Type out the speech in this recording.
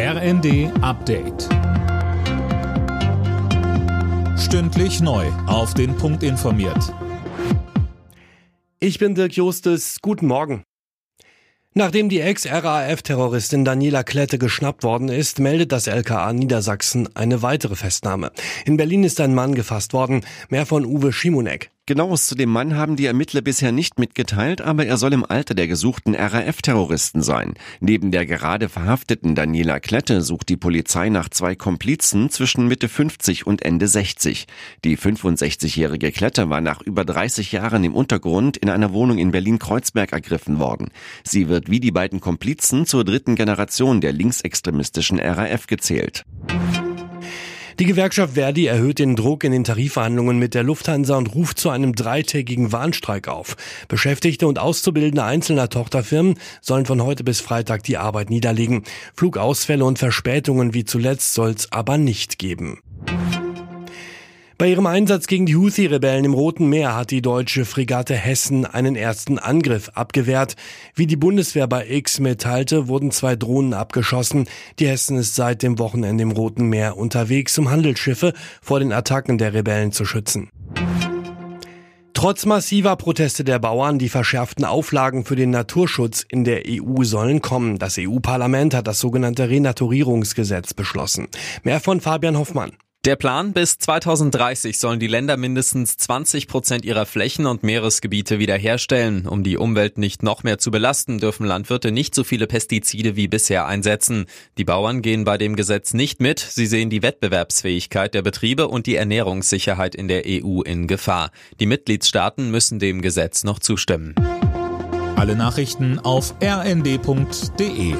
RND Update. Stündlich neu. Auf den Punkt informiert. Ich bin Dirk Justes. Guten Morgen. Nachdem die Ex-RAF-Terroristin Daniela Klette geschnappt worden ist, meldet das LKA Niedersachsen eine weitere Festnahme. In Berlin ist ein Mann gefasst worden. Mehr von Uwe Schimonek. Genaues zu dem Mann haben die Ermittler bisher nicht mitgeteilt, aber er soll im Alter der gesuchten RAF-Terroristen sein. Neben der gerade verhafteten Daniela Klette sucht die Polizei nach zwei Komplizen zwischen Mitte 50 und Ende 60. Die 65-jährige Klette war nach über 30 Jahren im Untergrund in einer Wohnung in Berlin-Kreuzberg ergriffen worden. Sie wird wie die beiden Komplizen zur dritten Generation der linksextremistischen RAF gezählt. Die Gewerkschaft Verdi erhöht den Druck in den Tarifverhandlungen mit der Lufthansa und ruft zu einem dreitägigen Warnstreik auf. Beschäftigte und Auszubildende einzelner Tochterfirmen sollen von heute bis Freitag die Arbeit niederlegen. Flugausfälle und Verspätungen wie zuletzt soll es aber nicht geben. Bei ihrem Einsatz gegen die Houthi-Rebellen im Roten Meer hat die deutsche Fregatte Hessen einen ersten Angriff abgewehrt. Wie die Bundeswehr bei X mitteilte, wurden zwei Drohnen abgeschossen. Die Hessen ist seit dem Wochenende im Roten Meer unterwegs, um Handelsschiffe vor den Attacken der Rebellen zu schützen. Trotz massiver Proteste der Bauern, die verschärften Auflagen für den Naturschutz in der EU sollen kommen. Das EU-Parlament hat das sogenannte Renaturierungsgesetz beschlossen. Mehr von Fabian Hoffmann. Der Plan, bis 2030 sollen die Länder mindestens 20 Prozent ihrer Flächen und Meeresgebiete wiederherstellen. Um die Umwelt nicht noch mehr zu belasten, dürfen Landwirte nicht so viele Pestizide wie bisher einsetzen. Die Bauern gehen bei dem Gesetz nicht mit. Sie sehen die Wettbewerbsfähigkeit der Betriebe und die Ernährungssicherheit in der EU in Gefahr. Die Mitgliedstaaten müssen dem Gesetz noch zustimmen. Alle Nachrichten auf rnd.de